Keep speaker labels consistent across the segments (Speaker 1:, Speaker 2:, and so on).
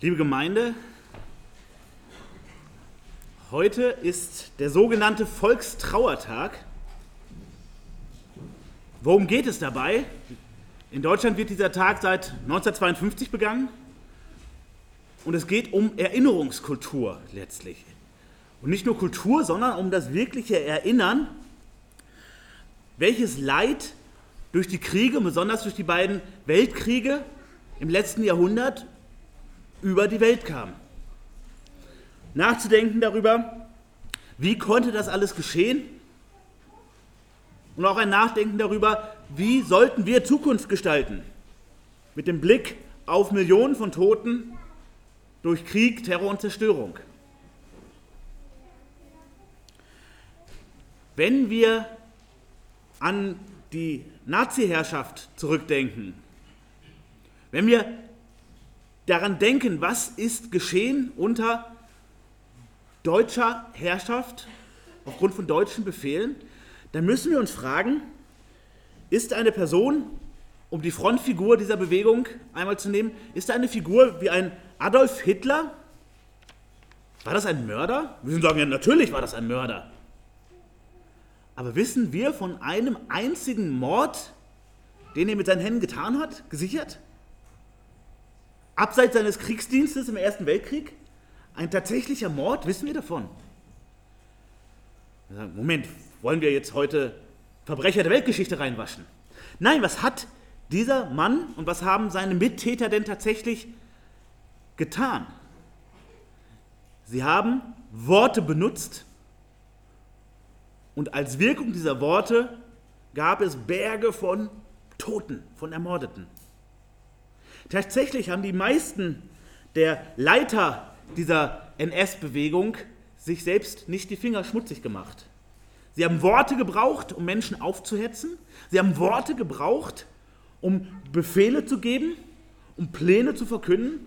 Speaker 1: Liebe Gemeinde, heute ist der sogenannte Volkstrauertag. Worum geht es dabei? In Deutschland wird dieser Tag seit 1952 begangen und es geht um Erinnerungskultur letztlich. Und nicht nur Kultur, sondern um das wirkliche Erinnern, welches Leid durch die Kriege, besonders durch die beiden Weltkriege im letzten Jahrhundert über die Welt kam. Nachzudenken darüber, wie konnte das alles geschehen? Und auch ein Nachdenken darüber, wie sollten wir Zukunft gestalten? Mit dem Blick auf Millionen von Toten durch Krieg, Terror und Zerstörung. Wenn wir an die Nazi-Herrschaft zurückdenken, wenn wir daran denken, was ist geschehen unter deutscher Herrschaft aufgrund von deutschen Befehlen, dann müssen wir uns fragen, ist eine Person, um die Frontfigur dieser Bewegung einmal zu nehmen, ist eine Figur wie ein Adolf Hitler? War das ein Mörder? Wir sagen ja, natürlich war das ein Mörder. Aber wissen wir von einem einzigen Mord, den er mit seinen Händen getan hat, gesichert? Abseits seines Kriegsdienstes im Ersten Weltkrieg? Ein tatsächlicher Mord, wissen wir davon? Moment, wollen wir jetzt heute Verbrecher der Weltgeschichte reinwaschen? Nein, was hat dieser Mann und was haben seine Mittäter denn tatsächlich getan? Sie haben Worte benutzt, und als Wirkung dieser Worte gab es Berge von Toten, von Ermordeten. Tatsächlich haben die meisten der Leiter dieser NS-Bewegung sich selbst nicht die Finger schmutzig gemacht. Sie haben Worte gebraucht, um Menschen aufzuhetzen. Sie haben Worte gebraucht, um Befehle zu geben, um Pläne zu verkünden.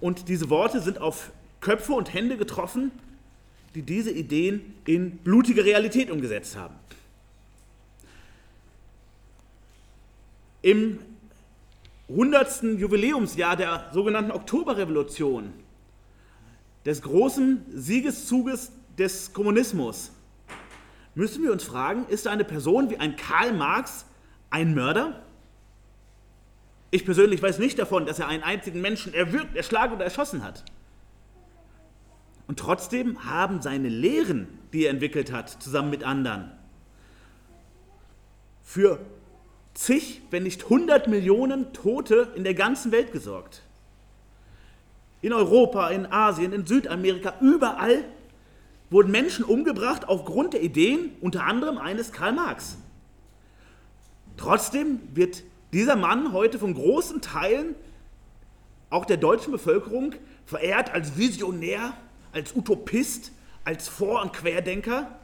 Speaker 1: Und diese Worte sind auf Köpfe und Hände getroffen, die diese Ideen in blutige Realität umgesetzt haben. Im 100. Jubiläumsjahr der sogenannten Oktoberrevolution, des großen Siegeszuges des Kommunismus, müssen wir uns fragen, ist eine Person wie ein Karl Marx ein Mörder? Ich persönlich weiß nicht davon, dass er einen einzigen Menschen erwürgt, erschlagen oder erschossen hat. Und trotzdem haben seine Lehren, die er entwickelt hat, zusammen mit anderen, für zig, wenn nicht hundert Millionen Tote in der ganzen Welt gesorgt. In Europa, in Asien, in Südamerika, überall wurden Menschen umgebracht aufgrund der Ideen, unter anderem eines Karl Marx. Trotzdem wird dieser Mann heute von großen Teilen auch der deutschen Bevölkerung verehrt als Visionär, als Utopist, als Vor- und Querdenker.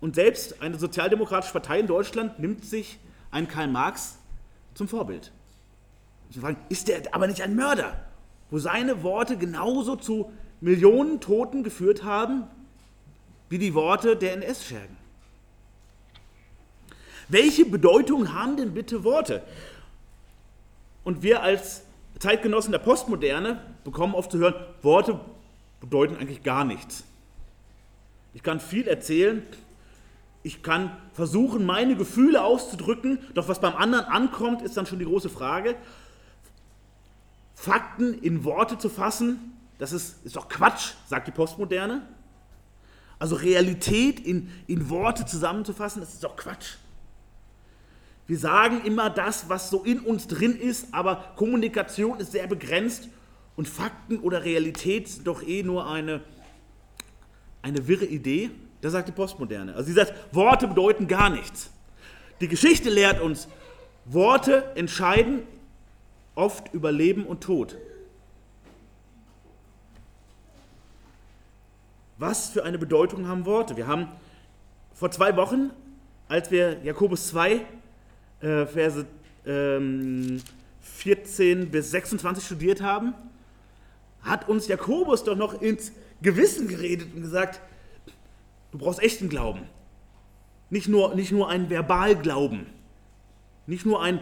Speaker 1: Und selbst eine sozialdemokratische Partei in Deutschland nimmt sich einen Karl Marx zum Vorbild. Fragen, ist der aber nicht ein Mörder, wo seine Worte genauso zu Millionen Toten geführt haben, wie die Worte der NS-Schergen? Welche Bedeutung haben denn bitte Worte? Und wir als Zeitgenossen der Postmoderne bekommen oft zu hören, Worte bedeuten eigentlich gar nichts. Ich kann viel erzählen, ich kann versuchen, meine Gefühle auszudrücken, doch was beim anderen ankommt, ist dann schon die große Frage. Fakten in Worte zu fassen, das ist, ist doch Quatsch, sagt die Postmoderne. Also Realität in, in Worte zusammenzufassen, das ist doch Quatsch. Wir sagen immer das, was so in uns drin ist, aber Kommunikation ist sehr begrenzt und Fakten oder Realität sind doch eh nur eine, eine wirre Idee. Das sagt die Postmoderne. Also sie sagt, Worte bedeuten gar nichts. Die Geschichte lehrt uns, Worte entscheiden oft über Leben und Tod. Was für eine Bedeutung haben Worte? Wir haben vor zwei Wochen, als wir Jakobus 2 äh, Verse ähm, 14 bis 26 studiert haben, hat uns Jakobus doch noch ins Gewissen geredet und gesagt, du brauchst echten Glauben. Nicht nur, nicht nur einen Verbalglauben, nicht nur ein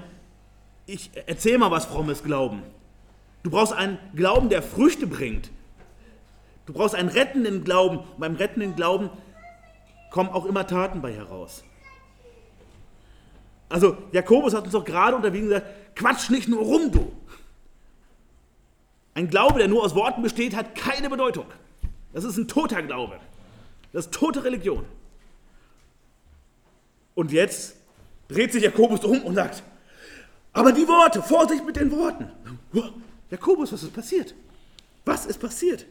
Speaker 1: ich erzähl mal was frommes Glauben. Du brauchst einen Glauben, der Früchte bringt. Du brauchst einen rettenden Glauben. Und beim rettenden Glauben kommen auch immer Taten bei heraus. Also Jakobus hat uns doch gerade unterwiesen gesagt, quatsch nicht nur rum, du. Ein Glaube, der nur aus Worten besteht, hat keine Bedeutung. Das ist ein toter Glaube. Das ist tote Religion. Und jetzt dreht sich Jakobus um und sagt, aber die Worte, Vorsicht mit den Worten. Jakobus, was ist passiert? Was ist passiert?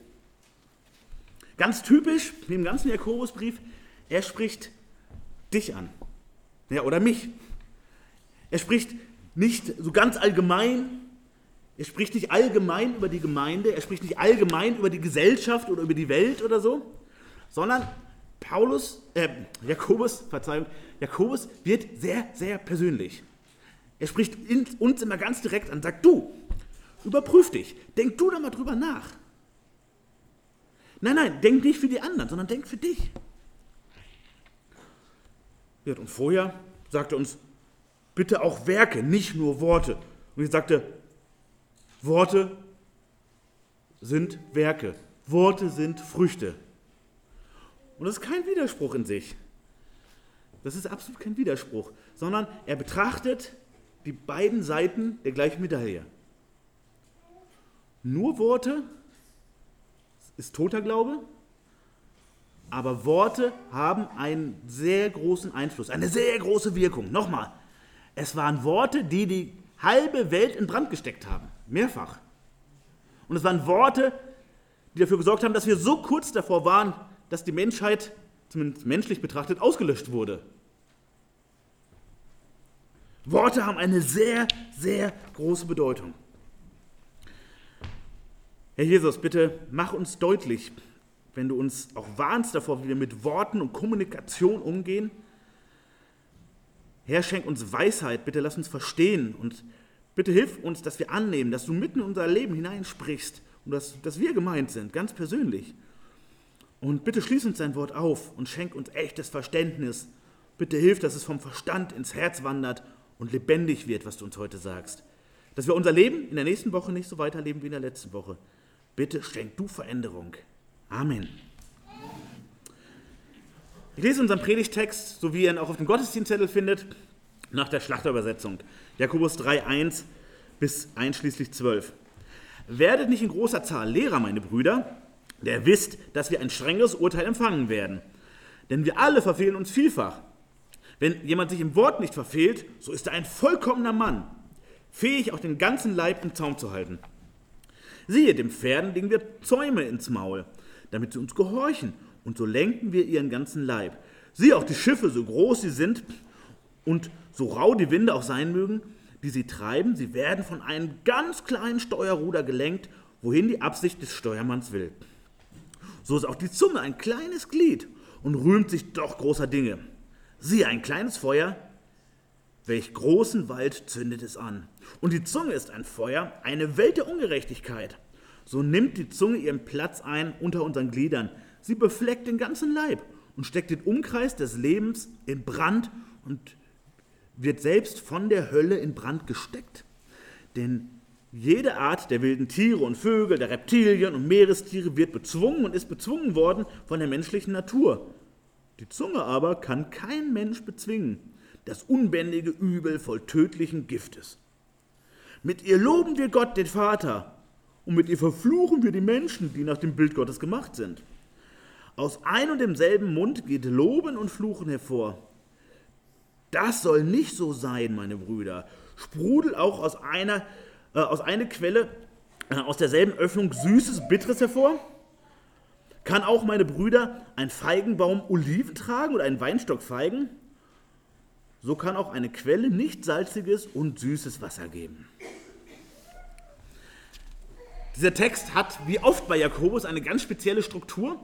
Speaker 1: Ganz typisch, im ganzen Jakobusbrief, er spricht dich an. Ja, oder mich. Er spricht nicht so ganz allgemein, er spricht nicht allgemein über die Gemeinde, er spricht nicht allgemein über die Gesellschaft oder über die Welt oder so, sondern Paulus, äh, Jakobus, Verzeihung, Jakobus wird sehr, sehr persönlich. Er spricht uns immer ganz direkt an, sagt du, überprüf dich, denk du da mal drüber nach. Nein, nein, denk nicht für die anderen, sondern denk für dich. Und vorher sagte uns, bitte auch Werke, nicht nur Worte. Und ich sagte, Worte sind Werke, Worte sind Früchte. Und das ist kein Widerspruch in sich. Das ist absolut kein Widerspruch, sondern er betrachtet die beiden Seiten der gleichen Medaille. Nur Worte ist toter Glaube, aber Worte haben einen sehr großen Einfluss, eine sehr große Wirkung. Nochmal, es waren Worte, die die halbe Welt in Brand gesteckt haben, mehrfach. Und es waren Worte, die dafür gesorgt haben, dass wir so kurz davor waren, dass die Menschheit, zumindest menschlich betrachtet, ausgelöscht wurde. Worte haben eine sehr, sehr große Bedeutung. Herr Jesus, bitte mach uns deutlich, wenn du uns auch warnst davor, wie wir mit Worten und Kommunikation umgehen. Herr, schenk uns Weisheit, bitte lass uns verstehen und bitte hilf uns, dass wir annehmen, dass du mitten in unser Leben hineinsprichst und dass, dass wir gemeint sind, ganz persönlich. Und bitte schließ uns dein Wort auf und schenk uns echtes Verständnis. Bitte hilf, dass es vom Verstand ins Herz wandert und lebendig wird, was du uns heute sagst. Dass wir unser Leben in der nächsten Woche nicht so weiterleben wie in der letzten Woche. Bitte schenk du Veränderung. Amen. Ich lese unseren Predigtext, so wie ihr ihn auch auf dem Gottesdienstzettel findet, nach der Schlachterübersetzung. Jakobus 3, 1 bis einschließlich 12. Werdet nicht in großer Zahl Lehrer, meine Brüder, der wisst, dass wir ein strengeres Urteil empfangen werden. Denn wir alle verfehlen uns vielfach. Wenn jemand sich im Wort nicht verfehlt, so ist er ein vollkommener Mann, fähig auch den ganzen Leib im Zaum zu halten. Siehe, dem Pferden legen wir Zäume ins Maul, damit sie uns gehorchen, und so lenken wir ihren ganzen Leib. Siehe auch die Schiffe, so groß sie sind und so rau die Winde auch sein mögen, die sie treiben, sie werden von einem ganz kleinen Steuerruder gelenkt, wohin die Absicht des Steuermanns will. So ist auch die Zunge ein kleines Glied und rühmt sich doch großer Dinge. Siehe, ein kleines Feuer, welch großen Wald zündet es an. Und die Zunge ist ein Feuer, eine Welt der Ungerechtigkeit. So nimmt die Zunge ihren Platz ein unter unseren Gliedern. Sie befleckt den ganzen Leib und steckt den Umkreis des Lebens in Brand und wird selbst von der Hölle in Brand gesteckt. Denn jede Art der wilden Tiere und Vögel, der Reptilien und Meerestiere wird bezwungen und ist bezwungen worden von der menschlichen Natur. Die Zunge aber kann kein Mensch bezwingen, das unbändige Übel voll tödlichen Giftes. Mit ihr loben wir Gott, den Vater, und mit ihr verfluchen wir die Menschen, die nach dem Bild Gottes gemacht sind. Aus ein und demselben Mund geht Loben und Fluchen hervor. Das soll nicht so sein, meine Brüder. Sprudelt auch aus einer äh, aus einer Quelle, äh, aus derselben Öffnung Süßes, Bitteres hervor? Kann auch meine Brüder ein Feigenbaum Oliven tragen oder einen Weinstock Feigen? So kann auch eine Quelle nicht salziges und süßes Wasser geben. Dieser Text hat, wie oft bei Jakobus, eine ganz spezielle Struktur.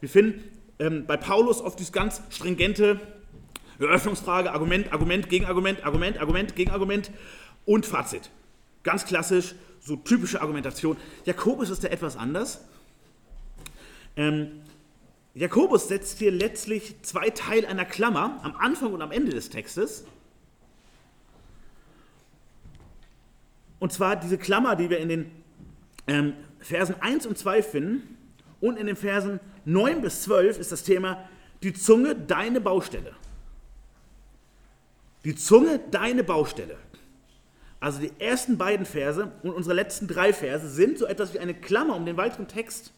Speaker 1: Wir finden ähm, bei Paulus oft dieses ganz stringente Eröffnungsfrage, Argument, Argument, Gegenargument, Argument, Argument, Gegenargument und Fazit. Ganz klassisch, so typische Argumentation. Jakobus ist da etwas anders. Ähm, Jakobus setzt hier letztlich zwei Teile einer Klammer am Anfang und am Ende des Textes. Und zwar diese Klammer, die wir in den ähm, Versen 1 und 2 finden und in den Versen 9 bis 12 ist das Thema die Zunge deine Baustelle. Die Zunge deine Baustelle. Also die ersten beiden Verse und unsere letzten drei Verse sind so etwas wie eine Klammer um den weiteren Text.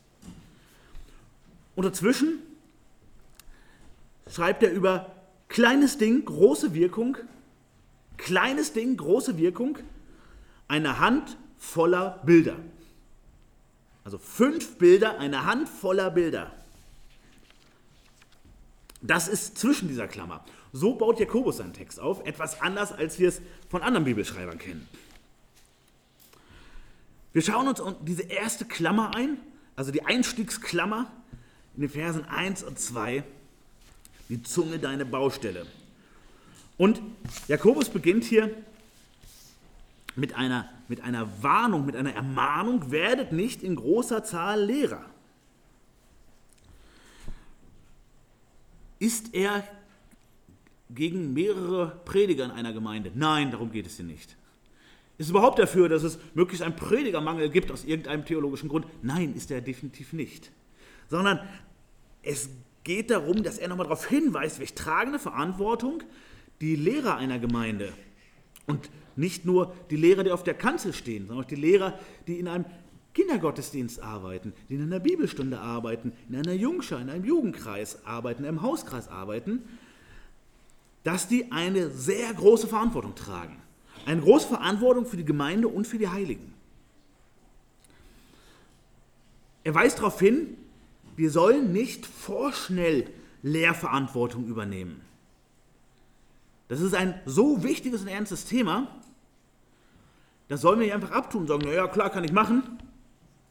Speaker 1: Und dazwischen schreibt er über kleines Ding, große Wirkung, kleines Ding, große Wirkung, eine Hand voller Bilder. Also fünf Bilder, eine Hand voller Bilder. Das ist zwischen dieser Klammer. So baut Jakobus seinen Text auf, etwas anders, als wir es von anderen Bibelschreibern kennen. Wir schauen uns diese erste Klammer ein, also die Einstiegsklammer in den Versen 1 und 2, die Zunge deine Baustelle. Und Jakobus beginnt hier mit einer, mit einer Warnung, mit einer Ermahnung, werdet nicht in großer Zahl Lehrer. Ist er gegen mehrere Prediger in einer Gemeinde. Nein, darum geht es hier nicht. Ist überhaupt dafür, dass es möglichst einen Predigermangel gibt aus irgendeinem theologischen Grund? Nein, ist er definitiv nicht. Sondern es geht darum, dass er nochmal darauf hinweist, welche tragende Verantwortung die Lehrer einer Gemeinde und nicht nur die Lehrer, die auf der Kanzel stehen, sondern auch die Lehrer, die in einem Kindergottesdienst arbeiten, die in einer Bibelstunde arbeiten, in einer Jungschar, in einem Jugendkreis arbeiten, in einem Hauskreis arbeiten, dass die eine sehr große Verantwortung tragen. Eine große Verantwortung für die Gemeinde und für die Heiligen. Er weist darauf hin, wir sollen nicht vorschnell Lehrverantwortung übernehmen. Das ist ein so wichtiges und ernstes Thema, das sollen wir nicht einfach abtun und sagen, naja, klar, kann ich machen.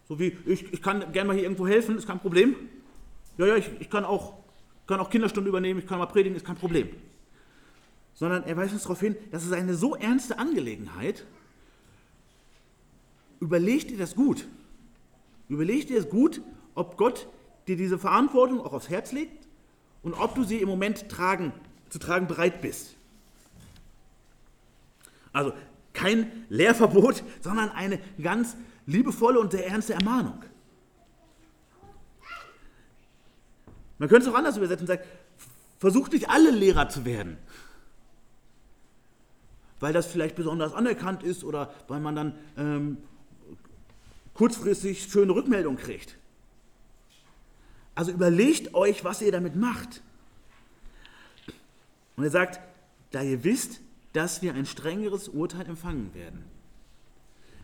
Speaker 1: So wie, ich, ich kann gerne mal hier irgendwo helfen, ist kein Problem. Ja, ja, ich, ich kann, auch, kann auch Kinderstunden übernehmen, ich kann mal predigen, ist kein Problem sondern er weist uns darauf hin, das ist eine so ernste Angelegenheit. Überleg dir das gut. Überleg dir das gut, ob Gott dir diese Verantwortung auch aufs Herz legt und ob du sie im Moment tragen, zu tragen bereit bist. Also kein Lehrverbot, sondern eine ganz liebevolle und sehr ernste Ermahnung. Man könnte es auch anders übersetzen und sagen, versuch nicht alle Lehrer zu werden weil das vielleicht besonders anerkannt ist oder weil man dann ähm, kurzfristig schöne Rückmeldung kriegt. Also überlegt euch, was ihr damit macht. Und er sagt, da ihr wisst, dass wir ein strengeres Urteil empfangen werden.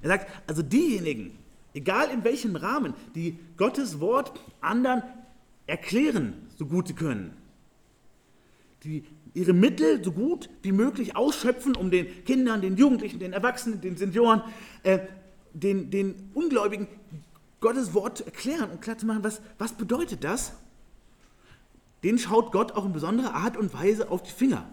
Speaker 1: Er sagt, also diejenigen, egal in welchem Rahmen, die Gottes Wort anderen erklären, so gut sie können, die ihre Mittel so gut wie möglich ausschöpfen, um den Kindern, den Jugendlichen, den Erwachsenen, den Senioren, äh, den, den Ungläubigen Gottes Wort zu erklären und klar zu machen, was, was bedeutet das? Den schaut Gott auch in besonderer Art und Weise auf die Finger.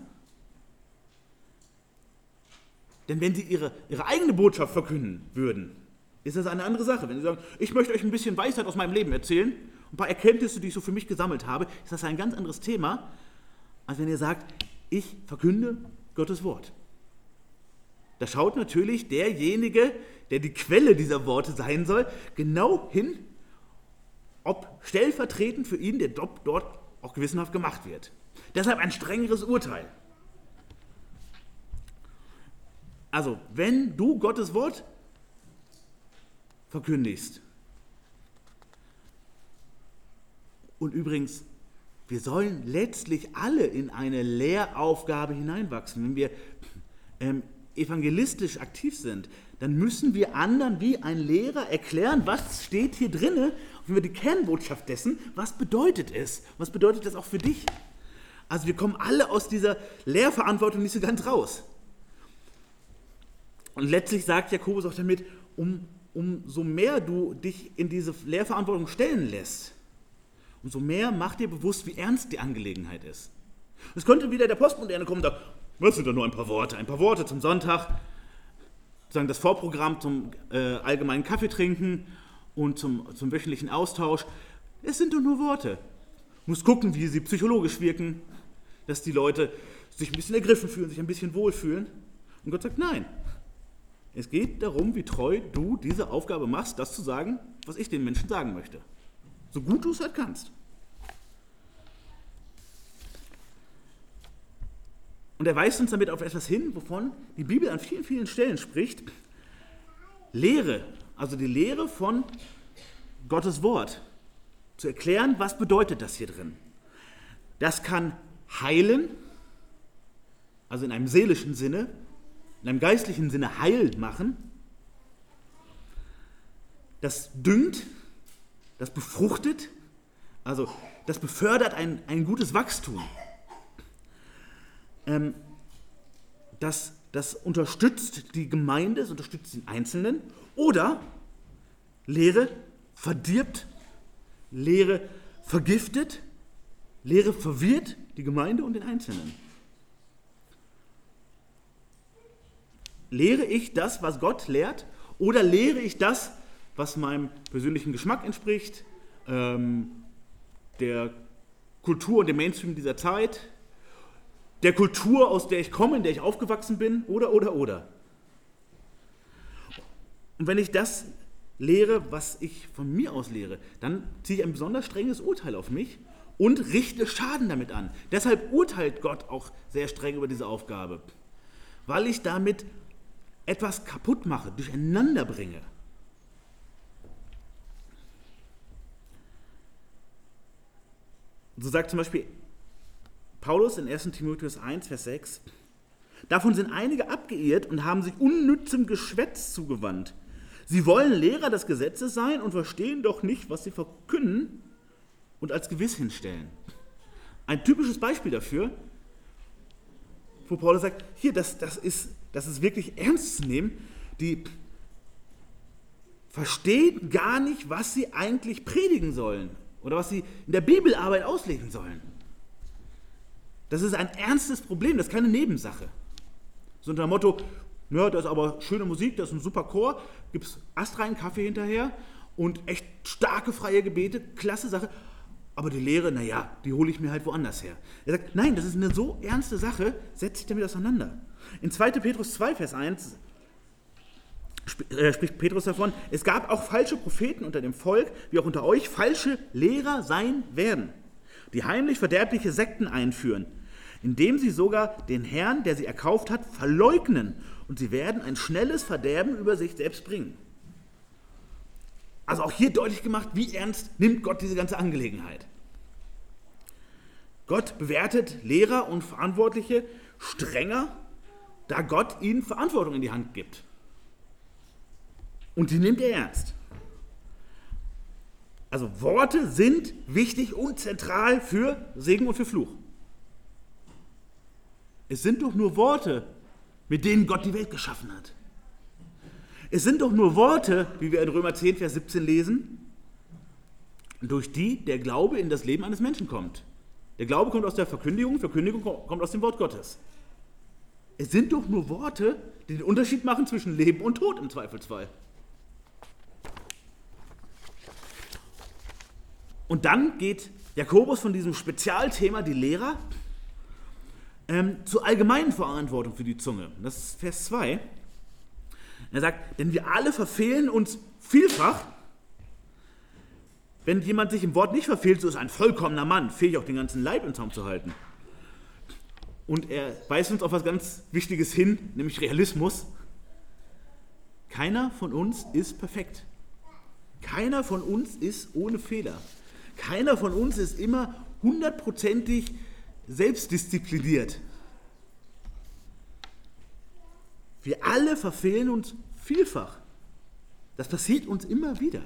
Speaker 1: Denn wenn sie ihre, ihre eigene Botschaft verkünden würden, ist das eine andere Sache. Wenn sie sagen, ich möchte euch ein bisschen Weisheit aus meinem Leben erzählen, ein paar Erkenntnisse, die ich so für mich gesammelt habe, ist das ein ganz anderes Thema, als wenn ihr sagt, ich verkünde Gottes Wort. Da schaut natürlich derjenige, der die Quelle dieser Worte sein soll, genau hin, ob stellvertretend für ihn der Job dort auch gewissenhaft gemacht wird. Deshalb ein strengeres Urteil. Also, wenn du Gottes Wort verkündigst, und übrigens wir sollen letztlich alle in eine Lehraufgabe hineinwachsen. Wenn wir ähm, evangelistisch aktiv sind, dann müssen wir anderen wie ein Lehrer erklären, was steht hier drinne, wenn wir die Kernbotschaft dessen, was bedeutet es? Was bedeutet das auch für dich? Also wir kommen alle aus dieser Lehrverantwortung nicht so ganz raus. Und letztlich sagt Jakobus auch damit, um, umso mehr du dich in diese Lehrverantwortung stellen lässt, umso mehr macht dir bewusst, wie ernst die Angelegenheit ist. Es könnte wieder der Postmoderne kommen und sagen, was sind da nur ein paar Worte? Ein paar Worte zum Sonntag, sagen das Vorprogramm zum äh, allgemeinen Kaffeetrinken und zum, zum wöchentlichen Austausch. Es sind doch nur Worte. Du musst gucken, wie sie psychologisch wirken, dass die Leute sich ein bisschen ergriffen fühlen, sich ein bisschen wohlfühlen. Und Gott sagt, nein, Es geht darum, wie treu du diese Aufgabe machst, das zu sagen, was ich den Menschen sagen möchte. So gut du es halt kannst. Und er weist uns damit auf etwas hin, wovon die Bibel an vielen, vielen Stellen spricht. Lehre, also die Lehre von Gottes Wort. Zu erklären, was bedeutet das hier drin. Das kann heilen, also in einem seelischen Sinne, in einem geistlichen Sinne heil machen. Das düngt, das befruchtet, also das befördert ein, ein gutes Wachstum. Ähm, das, das unterstützt die Gemeinde, es unterstützt den Einzelnen. Oder Lehre verdirbt, Lehre vergiftet, Lehre verwirrt die Gemeinde und den Einzelnen. Lehre ich das, was Gott lehrt, oder lehre ich das, was meinem persönlichen Geschmack entspricht, ähm, der Kultur und dem Mainstream dieser Zeit, der Kultur, aus der ich komme, in der ich aufgewachsen bin, oder, oder, oder. Und wenn ich das lehre, was ich von mir aus lehre, dann ziehe ich ein besonders strenges Urteil auf mich und richte Schaden damit an. Deshalb urteilt Gott auch sehr streng über diese Aufgabe, weil ich damit etwas kaputt mache, durcheinander bringe. So sagt zum Beispiel Paulus in 1 Timotheus 1, Vers 6, Davon sind einige abgeirrt und haben sich unnützem Geschwätz zugewandt. Sie wollen Lehrer des Gesetzes sein und verstehen doch nicht, was sie verkünden und als gewiss hinstellen. Ein typisches Beispiel dafür, wo Paulus sagt, hier, das, das, ist, das ist wirklich ernst zu nehmen, die verstehen gar nicht, was sie eigentlich predigen sollen oder was sie in der Bibelarbeit auslegen sollen. Das ist ein ernstes Problem, das ist keine Nebensache. So unter dem Motto, ja, das ist aber schöne Musik, das ist ein super Chor, gibt es astreinen Kaffee hinterher und echt starke freie Gebete, klasse Sache. Aber die Lehre, naja, die hole ich mir halt woanders her. Er sagt, nein, das ist eine so ernste Sache, setz dich damit auseinander. In 2. Petrus 2, Vers 1 äh, spricht Petrus davon, es gab auch falsche Propheten unter dem Volk, wie auch unter euch falsche Lehrer sein werden, die heimlich verderbliche Sekten einführen, indem sie sogar den Herrn, der sie erkauft hat, verleugnen und sie werden ein schnelles Verderben über sich selbst bringen. Also auch hier deutlich gemacht, wie ernst nimmt Gott diese ganze Angelegenheit. Gott bewertet Lehrer und Verantwortliche strenger, da Gott ihnen Verantwortung in die Hand gibt. Und die nimmt er ernst. Also Worte sind wichtig und zentral für Segen und für Fluch. Es sind doch nur Worte, mit denen Gott die Welt geschaffen hat. Es sind doch nur Worte, wie wir in Römer 10, Vers 17 lesen, durch die der Glaube in das Leben eines Menschen kommt. Der Glaube kommt aus der Verkündigung, Verkündigung kommt aus dem Wort Gottes. Es sind doch nur Worte, die den Unterschied machen zwischen Leben und Tod im Zweifelsfall. Und dann geht Jakobus von diesem Spezialthema, die Lehrer, ähm, zur allgemeinen Verantwortung für die Zunge. Das ist Vers 2. Er sagt, denn wir alle verfehlen uns vielfach. Wenn jemand sich im Wort nicht verfehlt, so ist ein vollkommener Mann, fähig auch den ganzen Leib in Zaum zu halten. Und er weist uns auf was ganz Wichtiges hin, nämlich Realismus. Keiner von uns ist perfekt. Keiner von uns ist ohne Fehler. Keiner von uns ist immer hundertprozentig selbstdiszipliniert. Wir alle verfehlen uns vielfach. Das passiert uns immer wieder.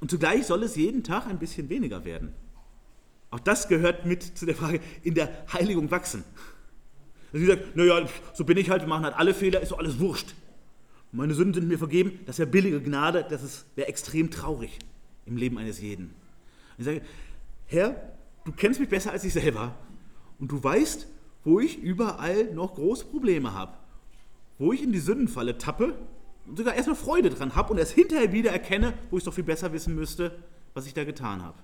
Speaker 1: Und zugleich soll es jeden Tag ein bisschen weniger werden. Auch das gehört mit zu der Frage, in der Heiligung wachsen. Also sie sagt, naja, so bin ich halt, wir machen halt alle Fehler, ist doch alles wurscht. Meine Sünden sind mir vergeben, das wäre billige Gnade, das wäre extrem traurig im Leben eines jeden. Und ich sage, Herr, du kennst mich besser als ich selber und du weißt, wo ich überall noch große Probleme habe, wo ich in die Sündenfalle tappe und sogar erstmal Freude dran habe und erst hinterher wieder erkenne, wo ich es doch viel besser wissen müsste, was ich da getan habe.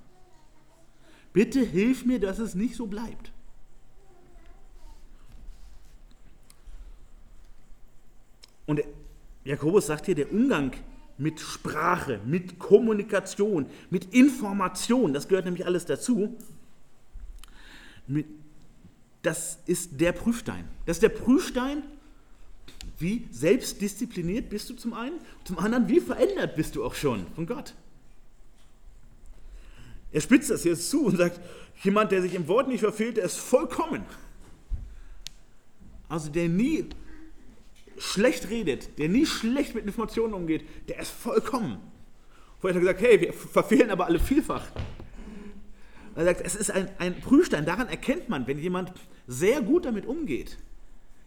Speaker 1: Bitte hilf mir, dass es nicht so bleibt. Und Jakobus sagt hier, der Umgang mit Sprache, mit Kommunikation, mit Information, das gehört nämlich alles dazu, das ist der Prüfstein. Das ist der Prüfstein, wie selbstdiszipliniert bist du zum einen, zum anderen, wie verändert bist du auch schon von Gott. Er spitzt das jetzt zu und sagt, jemand, der sich im Wort nicht verfehlt, der ist vollkommen. Also der nie schlecht redet, der nie schlecht mit Informationen umgeht, der ist vollkommen. Vorher hat er gesagt, hey, wir verfehlen aber alle vielfach. Er sagt, es ist ein, ein Prüfstein. Daran erkennt man, wenn jemand sehr gut damit umgeht,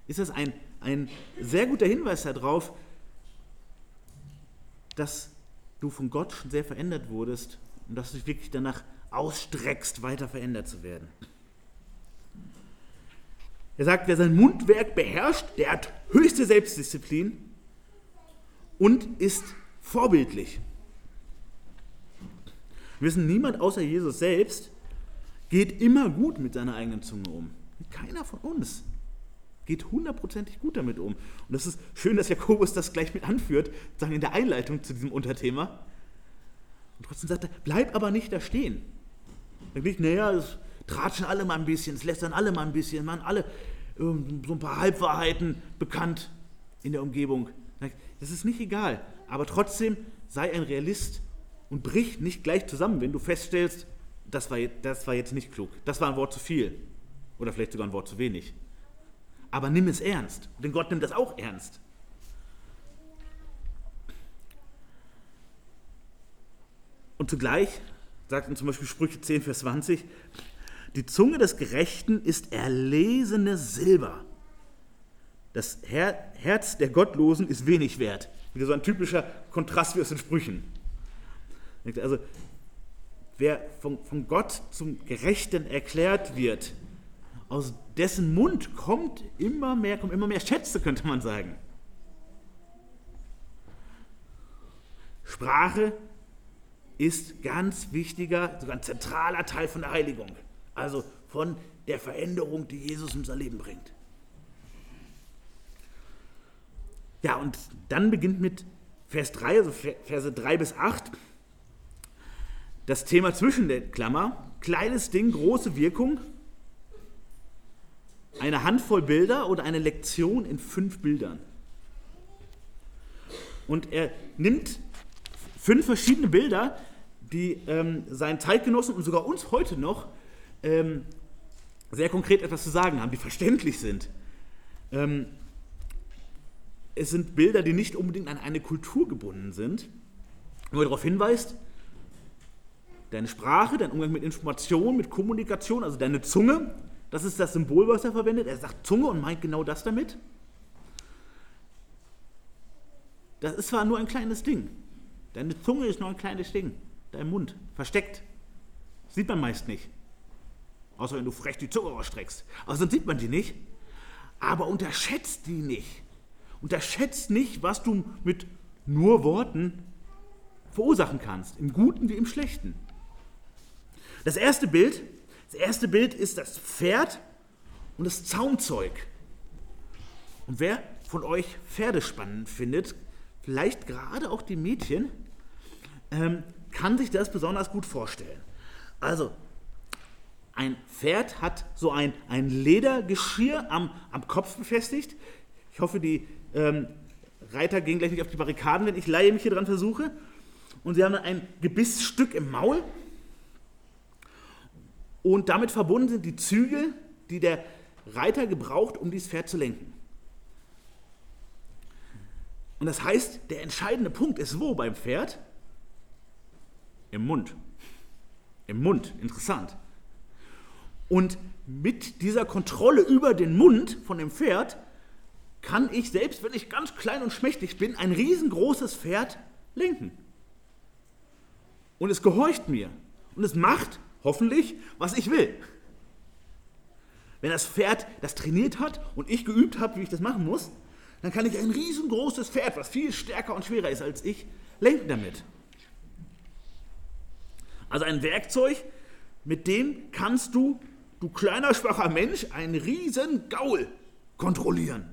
Speaker 1: ist das ein, ein sehr guter Hinweis darauf, dass du von Gott schon sehr verändert wurdest und dass du dich wirklich danach ausstreckst, weiter verändert zu werden. Er sagt, wer sein Mundwerk beherrscht, der hat höchste Selbstdisziplin und ist vorbildlich. Wir wissen, niemand außer Jesus selbst geht immer gut mit seiner eigenen Zunge um. Keiner von uns geht hundertprozentig gut damit um. Und das ist schön, dass Jakobus das gleich mit anführt, sagen in der Einleitung zu diesem Unterthema. Und trotzdem sagt er, bleib aber nicht da stehen. Dann nicht, naja, es tratschen alle mal ein bisschen, es lässt dann alle mal ein bisschen, man alle ähm, so ein paar Halbwahrheiten bekannt in der Umgebung. Das ist nicht egal, aber trotzdem sei ein Realist und brich nicht gleich zusammen, wenn du feststellst, das war, das war jetzt nicht klug, das war ein Wort zu viel oder vielleicht sogar ein Wort zu wenig. Aber nimm es ernst, denn Gott nimmt das auch ernst. Und zugleich sagt uns zum Beispiel Sprüche 10, Vers 20, die Zunge des Gerechten ist erlesene Silber. Das Her Herz der Gottlosen ist wenig wert. Wieder so ein typischer Kontrast wie aus den Sprüchen. Also, wer von, von Gott zum Gerechten erklärt wird, aus dessen Mund kommt immer mehr, kommen immer mehr Schätze, könnte man sagen. Sprache ist ganz wichtiger, sogar ein zentraler Teil von der Heiligung. Also von der Veränderung, die Jesus in unser Leben bringt. Ja, und dann beginnt mit Vers 3, also Verse 3 bis 8, das Thema zwischen der Klammer. Kleines Ding, große Wirkung. Eine Handvoll Bilder oder eine Lektion in fünf Bildern. Und er nimmt fünf verschiedene Bilder, die ähm, seinen Zeitgenossen und sogar uns heute noch ähm, sehr konkret etwas zu sagen haben, die verständlich sind. Ähm, es sind Bilder, die nicht unbedingt an eine Kultur gebunden sind, nur darauf hinweist, deine Sprache, dein Umgang mit Information, mit Kommunikation, also deine Zunge, das ist das Symbol, was er verwendet. Er sagt Zunge und meint genau das damit. Das ist zwar nur ein kleines Ding. Deine Zunge ist nur ein kleines Ding deinem Mund, versteckt. Sieht man meist nicht. Außer wenn du frech die Zunge ausstreckst. Aber sonst sieht man die nicht. Aber unterschätzt die nicht. Unterschätzt nicht, was du mit nur Worten verursachen kannst. Im Guten wie im Schlechten. Das erste Bild, das erste Bild ist das Pferd und das Zaumzeug. Und wer von euch Pferde spannend findet, vielleicht gerade auch die Mädchen, ähm, kann sich das besonders gut vorstellen. Also, ein Pferd hat so ein, ein Ledergeschirr am, am Kopf befestigt. Ich hoffe, die ähm, Reiter gehen gleich nicht auf die Barrikaden, wenn ich Laie mich hier dran versuche. Und sie haben ein Gebissstück im Maul. Und damit verbunden sind die Zügel, die der Reiter gebraucht, um dieses Pferd zu lenken. Und das heißt, der entscheidende Punkt ist wo beim Pferd? Im Mund. Im Mund, interessant. Und mit dieser Kontrolle über den Mund von dem Pferd kann ich, selbst wenn ich ganz klein und schmächtig bin, ein riesengroßes Pferd lenken. Und es gehorcht mir. Und es macht, hoffentlich, was ich will. Wenn das Pferd das trainiert hat und ich geübt habe, wie ich das machen muss, dann kann ich ein riesengroßes Pferd, was viel stärker und schwerer ist als ich, lenken damit. Also ein Werkzeug, mit dem kannst du, du kleiner schwacher Mensch, einen riesen Gaul kontrollieren.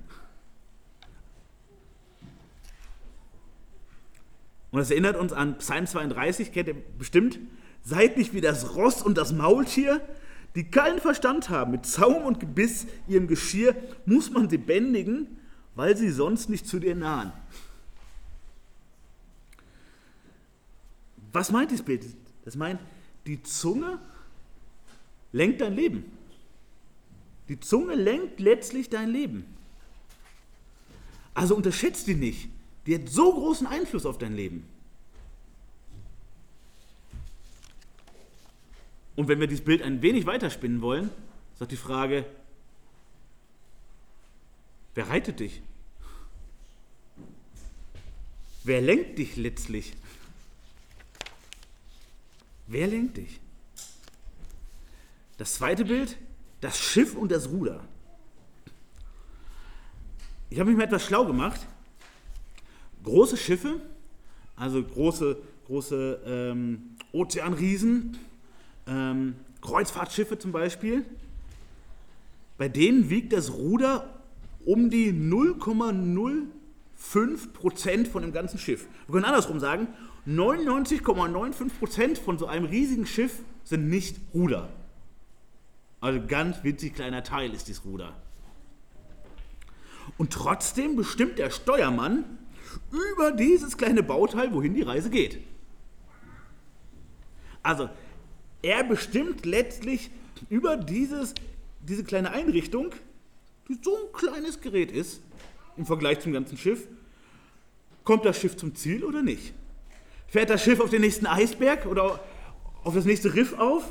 Speaker 1: Und das erinnert uns an Psalm 32, kennt ihr bestimmt. Seid nicht wie das Ross und das Maultier, die keinen Verstand haben. Mit Zaum und Gebiss ihrem Geschirr muss man sie bändigen, weil sie sonst nicht zu dir nahen. Was meint dieses Bild? Das meint, die Zunge lenkt dein Leben. Die Zunge lenkt letztlich dein Leben. Also unterschätzt die nicht. Die hat so großen Einfluss auf dein Leben. Und wenn wir dieses Bild ein wenig weiterspinnen wollen, ist auch die Frage, wer reitet dich? Wer lenkt dich letztlich? Wer lenkt dich? Das zweite Bild, das Schiff und das Ruder. Ich habe mich mal etwas schlau gemacht. Große Schiffe, also große, große ähm, Ozeanriesen, ähm, Kreuzfahrtschiffe zum Beispiel, bei denen wiegt das Ruder um die 0,05 Prozent von dem ganzen Schiff. Wir können andersrum sagen, 99,95 Prozent von so einem riesigen Schiff sind nicht Ruder. Also ganz winzig kleiner Teil ist dieses Ruder. Und trotzdem bestimmt der Steuermann über dieses kleine Bauteil, wohin die Reise geht. Also er bestimmt letztlich über dieses, diese kleine Einrichtung, die so ein kleines Gerät ist, im Vergleich zum ganzen Schiff, kommt das Schiff zum Ziel oder nicht? Fährt das Schiff auf den nächsten Eisberg oder auf das nächste Riff auf?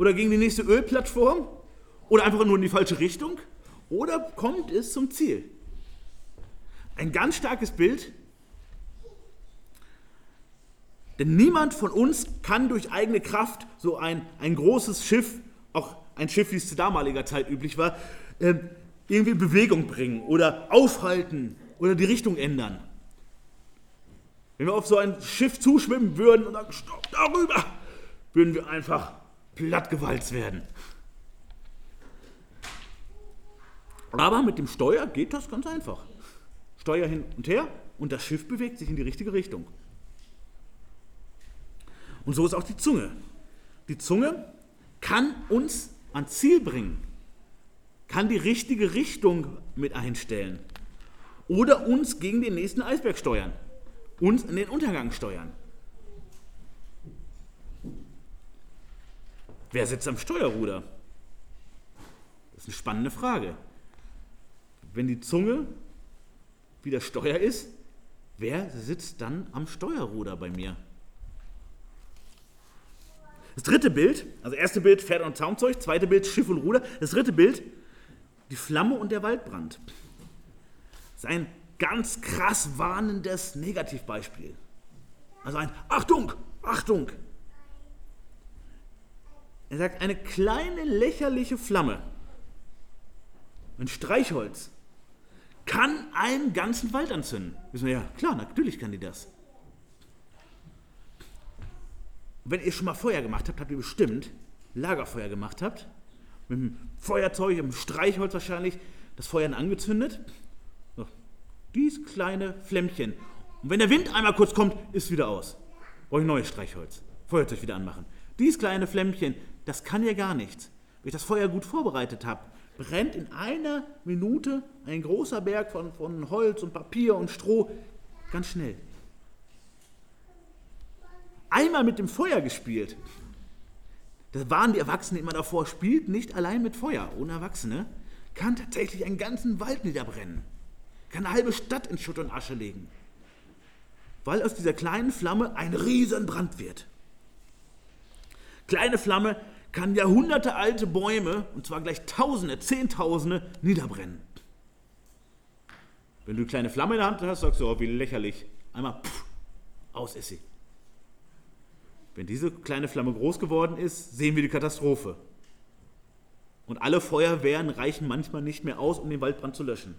Speaker 1: Oder gegen die nächste Ölplattform? Oder einfach nur in die falsche Richtung? Oder kommt es zum Ziel? Ein ganz starkes Bild denn niemand von uns kann durch eigene Kraft so ein, ein großes Schiff, auch ein Schiff, wie es zu damaliger Zeit üblich war, ähm, irgendwie in Bewegung bringen oder aufhalten oder die Richtung ändern. Wenn wir auf so ein Schiff zuschwimmen würden und sagen, stopp darüber, würden wir einfach plattgewalzt werden. Aber mit dem Steuer geht das ganz einfach. Steuer hin und her und das Schiff bewegt sich in die richtige Richtung. Und so ist auch die Zunge. Die Zunge kann uns ans Ziel bringen, kann die richtige Richtung mit einstellen oder uns gegen den nächsten Eisberg steuern, uns in den Untergang steuern. Wer sitzt am Steuerruder? Das ist eine spannende Frage. Wenn die Zunge wieder Steuer ist, wer sitzt dann am Steuerruder bei mir? Das dritte Bild, also erste Bild Pferd und Zaumzeug, zweite Bild Schiff und Ruder, das dritte Bild die Flamme und der Waldbrand. Das ist ein ganz krass warnendes Negativbeispiel. Also ein Achtung, Achtung. Er sagt, eine kleine lächerliche Flamme, ein Streichholz, kann einen ganzen Wald anzünden. Wissen wir ja, klar, natürlich kann die das. wenn ihr schon mal Feuer gemacht habt, habt ihr bestimmt Lagerfeuer gemacht habt, mit einem Feuerzeug, einem Streichholz wahrscheinlich, das Feuer angezündet. So, dies kleine Flämmchen. Und wenn der Wind einmal kurz kommt, ist wieder aus. Brauche ich neues Streichholz. Feuerzeug wieder anmachen. Dies kleine Flämmchen, das kann ja gar nichts. Wenn ich das Feuer gut vorbereitet habe, brennt in einer Minute ein großer Berg von, von Holz und Papier und Stroh ganz schnell einmal mit dem Feuer gespielt. Da waren die Erwachsenen immer davor, spielt nicht allein mit Feuer. Ohne Erwachsene kann tatsächlich einen ganzen Wald niederbrennen, kann eine halbe Stadt in Schutt und Asche legen, weil aus dieser kleinen Flamme ein Riesenbrand wird. Kleine Flamme kann Jahrhunderte alte Bäume, und zwar gleich Tausende, Zehntausende, niederbrennen. Wenn du eine kleine Flamme in der Hand hast, sagst du, oh, wie lächerlich. Einmal, pff, aus ist sie. Wenn diese kleine Flamme groß geworden ist, sehen wir die Katastrophe. Und alle Feuerwehren reichen manchmal nicht mehr aus, um den Waldbrand zu löschen.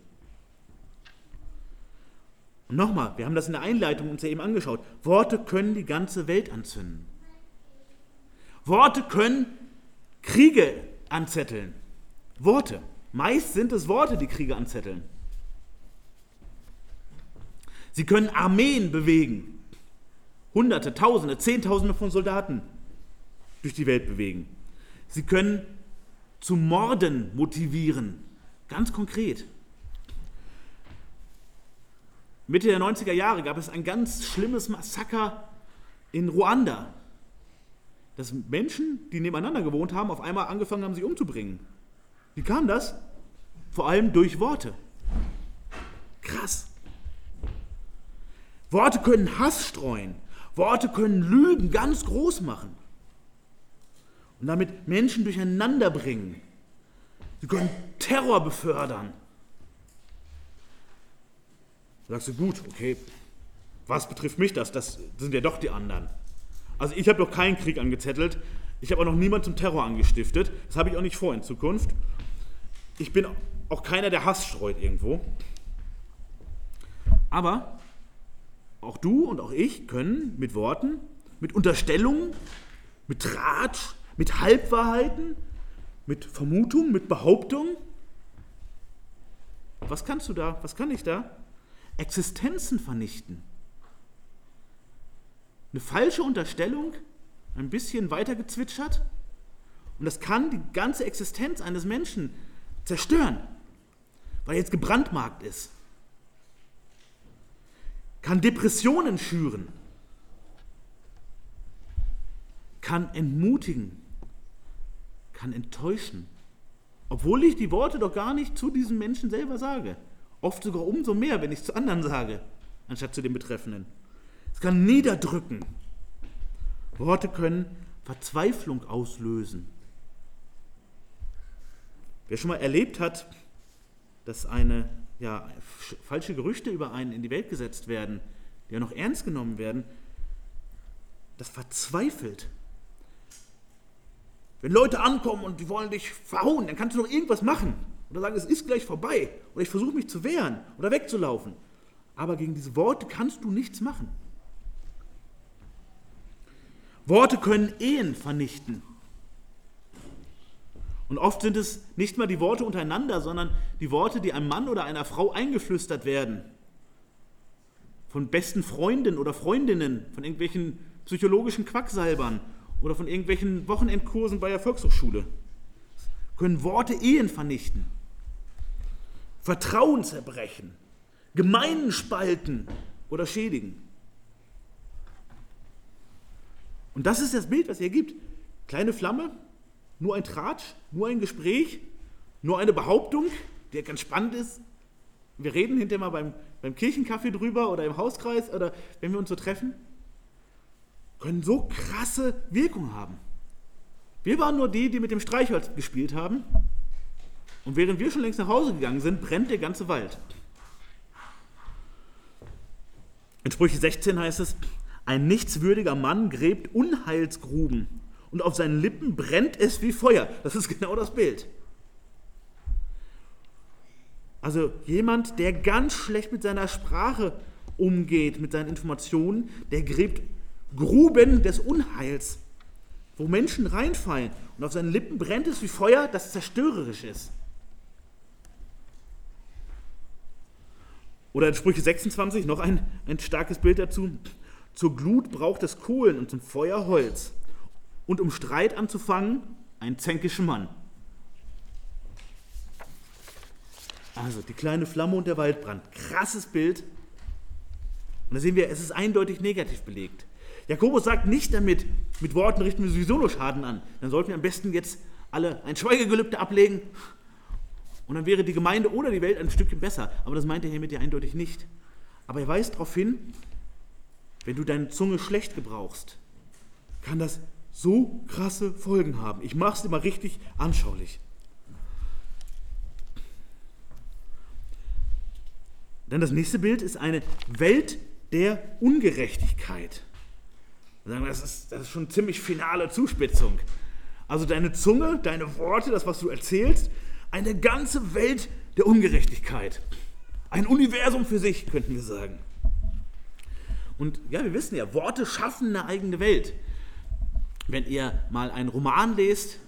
Speaker 1: Und nochmal, wir haben das in der Einleitung uns ja eben angeschaut. Worte können die ganze Welt anzünden. Worte können Kriege anzetteln. Worte. Meist sind es Worte, die Kriege anzetteln. Sie können Armeen bewegen. Hunderte, Tausende, Zehntausende von Soldaten durch die Welt bewegen. Sie können zu Morden motivieren. Ganz konkret. Mitte der 90er Jahre gab es ein ganz schlimmes Massaker in Ruanda. Dass Menschen, die nebeneinander gewohnt haben, auf einmal angefangen haben, sich umzubringen. Wie kam das? Vor allem durch Worte. Krass. Worte können Hass streuen. Worte können Lügen ganz groß machen. Und damit Menschen durcheinander bringen. Sie können Terror befördern. Da sagst du, gut, okay, was betrifft mich das? Das sind ja doch die anderen. Also ich habe noch keinen Krieg angezettelt. Ich habe auch noch niemand zum Terror angestiftet. Das habe ich auch nicht vor in Zukunft. Ich bin auch keiner, der Hass streut irgendwo. Aber auch du und auch ich können mit Worten, mit Unterstellungen, mit Tratsch, mit Halbwahrheiten, mit Vermutungen, mit Behauptungen. Was kannst du da? Was kann ich da? Existenzen vernichten. Eine falsche Unterstellung, ein bisschen weiter gezwitschert, und das kann die ganze Existenz eines Menschen zerstören, weil er jetzt gebrandmarkt ist. Kann Depressionen schüren, kann entmutigen, kann enttäuschen, obwohl ich die Worte doch gar nicht zu diesem Menschen selber sage. Oft sogar umso mehr, wenn ich es zu anderen sage, anstatt zu den Betreffenden. Es kann niederdrücken. Worte können Verzweiflung auslösen. Wer schon mal erlebt hat, dass eine ja, falsche Gerüchte über einen in die Welt gesetzt werden, die ja noch ernst genommen werden, das verzweifelt. Wenn Leute ankommen und die wollen dich verhauen, dann kannst du noch irgendwas machen. Oder sagen, es ist gleich vorbei. Oder ich versuche mich zu wehren oder wegzulaufen. Aber gegen diese Worte kannst du nichts machen. Worte können Ehen vernichten. Und oft sind es nicht mal die Worte untereinander, sondern die Worte, die einem Mann oder einer Frau eingeflüstert werden. Von besten Freunden oder Freundinnen, von irgendwelchen psychologischen Quacksalbern oder von irgendwelchen Wochenendkursen bei der Volkshochschule. Können Worte Ehen vernichten, Vertrauen zerbrechen, Gemeinden spalten oder schädigen. Und das ist das Bild, was er gibt. Kleine Flamme, nur ein Tratsch, nur ein Gespräch, nur eine Behauptung, die ganz spannend ist. Wir reden hinterher mal beim, beim Kirchenkaffee drüber oder im Hauskreis oder wenn wir uns so treffen können so krasse Wirkung haben. Wir waren nur die, die mit dem Streichholz gespielt haben. Und während wir schon längst nach Hause gegangen sind, brennt der ganze Wald. In Sprüche 16 heißt es, ein nichtswürdiger Mann gräbt Unheilsgruben und auf seinen Lippen brennt es wie Feuer. Das ist genau das Bild. Also jemand, der ganz schlecht mit seiner Sprache umgeht, mit seinen Informationen, der gräbt Gruben des Unheils, wo Menschen reinfallen und auf seinen Lippen brennt es wie Feuer, das zerstörerisch ist. Oder in Sprüche 26 noch ein, ein starkes Bild dazu. Zur Glut braucht es Kohlen und zum Feuer Holz. Und um Streit anzufangen, ein zänkischer Mann. Also die kleine Flamme und der Waldbrand. Krasses Bild. Und da sehen wir, es ist eindeutig negativ belegt. Jakobus sagt nicht damit, mit Worten richten wir sowieso nur Schaden an. Dann sollten wir am besten jetzt alle ein Schweigegelübde ablegen und dann wäre die Gemeinde oder die Welt ein Stückchen besser. Aber das meint er hiermit ja eindeutig nicht. Aber er weist darauf hin, wenn du deine Zunge schlecht gebrauchst, kann das so krasse Folgen haben. Ich mache es dir mal richtig anschaulich. Dann das nächste Bild ist eine Welt der Ungerechtigkeit. das ist, das ist schon ziemlich finale Zuspitzung. Also deine Zunge, deine Worte, das, was du erzählst, eine ganze Welt der Ungerechtigkeit. Ein Universum für sich, könnten wir sagen. Und ja, wir wissen ja, Worte schaffen eine eigene Welt. Wenn ihr mal einen Roman lest,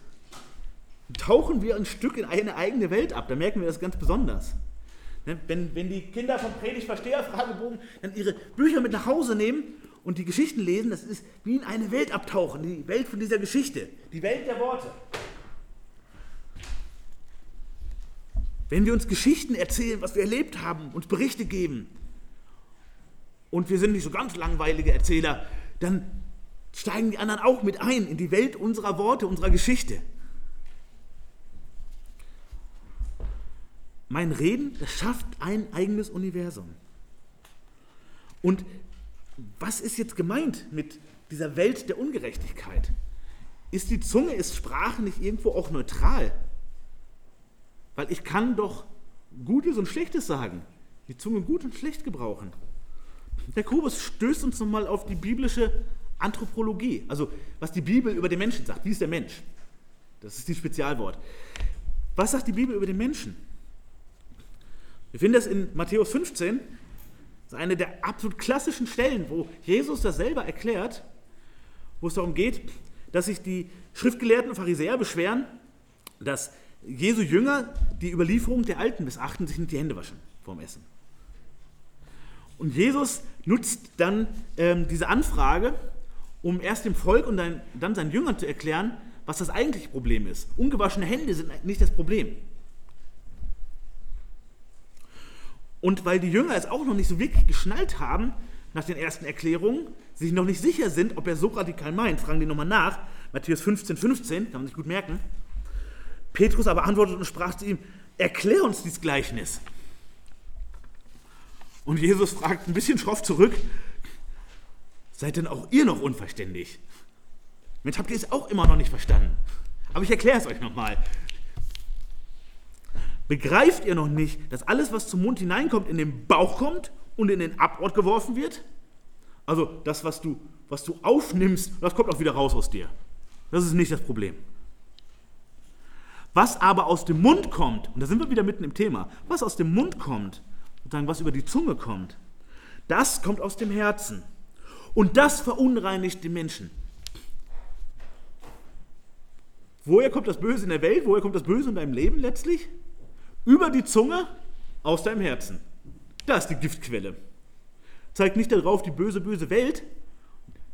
Speaker 1: tauchen wir ein Stück in eine eigene Welt ab. Da merken wir das ganz besonders. Ne, wenn, wenn die Kinder vom Predigtversteher-Fragebogen dann ihre Bücher mit nach Hause nehmen und die Geschichten lesen, das ist wie in eine Welt abtauchen, die Welt von dieser Geschichte, die Welt der Worte. Wenn wir uns Geschichten erzählen, was wir erlebt haben, uns Berichte geben, und wir sind nicht so ganz langweilige Erzähler, dann steigen die anderen auch mit ein in die Welt unserer Worte, unserer Geschichte. Mein Reden, das schafft ein eigenes Universum. Und was ist jetzt gemeint mit dieser Welt der Ungerechtigkeit? Ist die Zunge, ist Sprache nicht irgendwo auch neutral? Weil ich kann doch Gutes und Schlechtes sagen. Die Zunge gut und schlecht gebrauchen. Der Kubus stößt uns nochmal auf die biblische Anthropologie, also was die Bibel über den Menschen sagt. Wie ist der Mensch? Das ist die Spezialwort. Was sagt die Bibel über den Menschen? Wir finden das in Matthäus 15. Das ist eine der absolut klassischen Stellen, wo Jesus das selber erklärt, wo es darum geht, dass sich die Schriftgelehrten und Pharisäer beschweren, dass Jesu Jünger die Überlieferung der Alten missachten, sich nicht die Hände waschen vorm Essen. Und Jesus nutzt dann ähm, diese Anfrage, um erst dem Volk und dann, dann seinen Jüngern zu erklären, was das eigentliche Problem ist. Ungewaschene Hände sind nicht das Problem. Und weil die Jünger es auch noch nicht so wirklich geschnallt haben, nach den ersten Erklärungen, sich noch nicht sicher sind, ob er so radikal meint, fragen die nochmal nach. Matthäus 15, 15, kann man sich gut merken. Petrus aber antwortet und sprach zu ihm, erklär uns dieses Gleichnis. Und Jesus fragt ein bisschen schroff zurück, seid denn auch ihr noch unverständlich? Mensch, habt ihr es auch immer noch nicht verstanden? Aber ich erkläre es euch nochmal. Begreift ihr noch nicht, dass alles, was zum Mund hineinkommt, in den Bauch kommt und in den Abort geworfen wird? Also das, was du, was du aufnimmst, das kommt auch wieder raus aus dir. Das ist nicht das Problem. Was aber aus dem Mund kommt, und da sind wir wieder mitten im Thema, was aus dem Mund kommt, sozusagen was über die Zunge kommt, das kommt aus dem Herzen. Und das verunreinigt den Menschen. Woher kommt das Böse in der Welt? Woher kommt das Böse in deinem Leben letztlich? Über die Zunge, aus deinem Herzen. Das ist die Giftquelle. Zeigt nicht darauf die böse, böse Welt.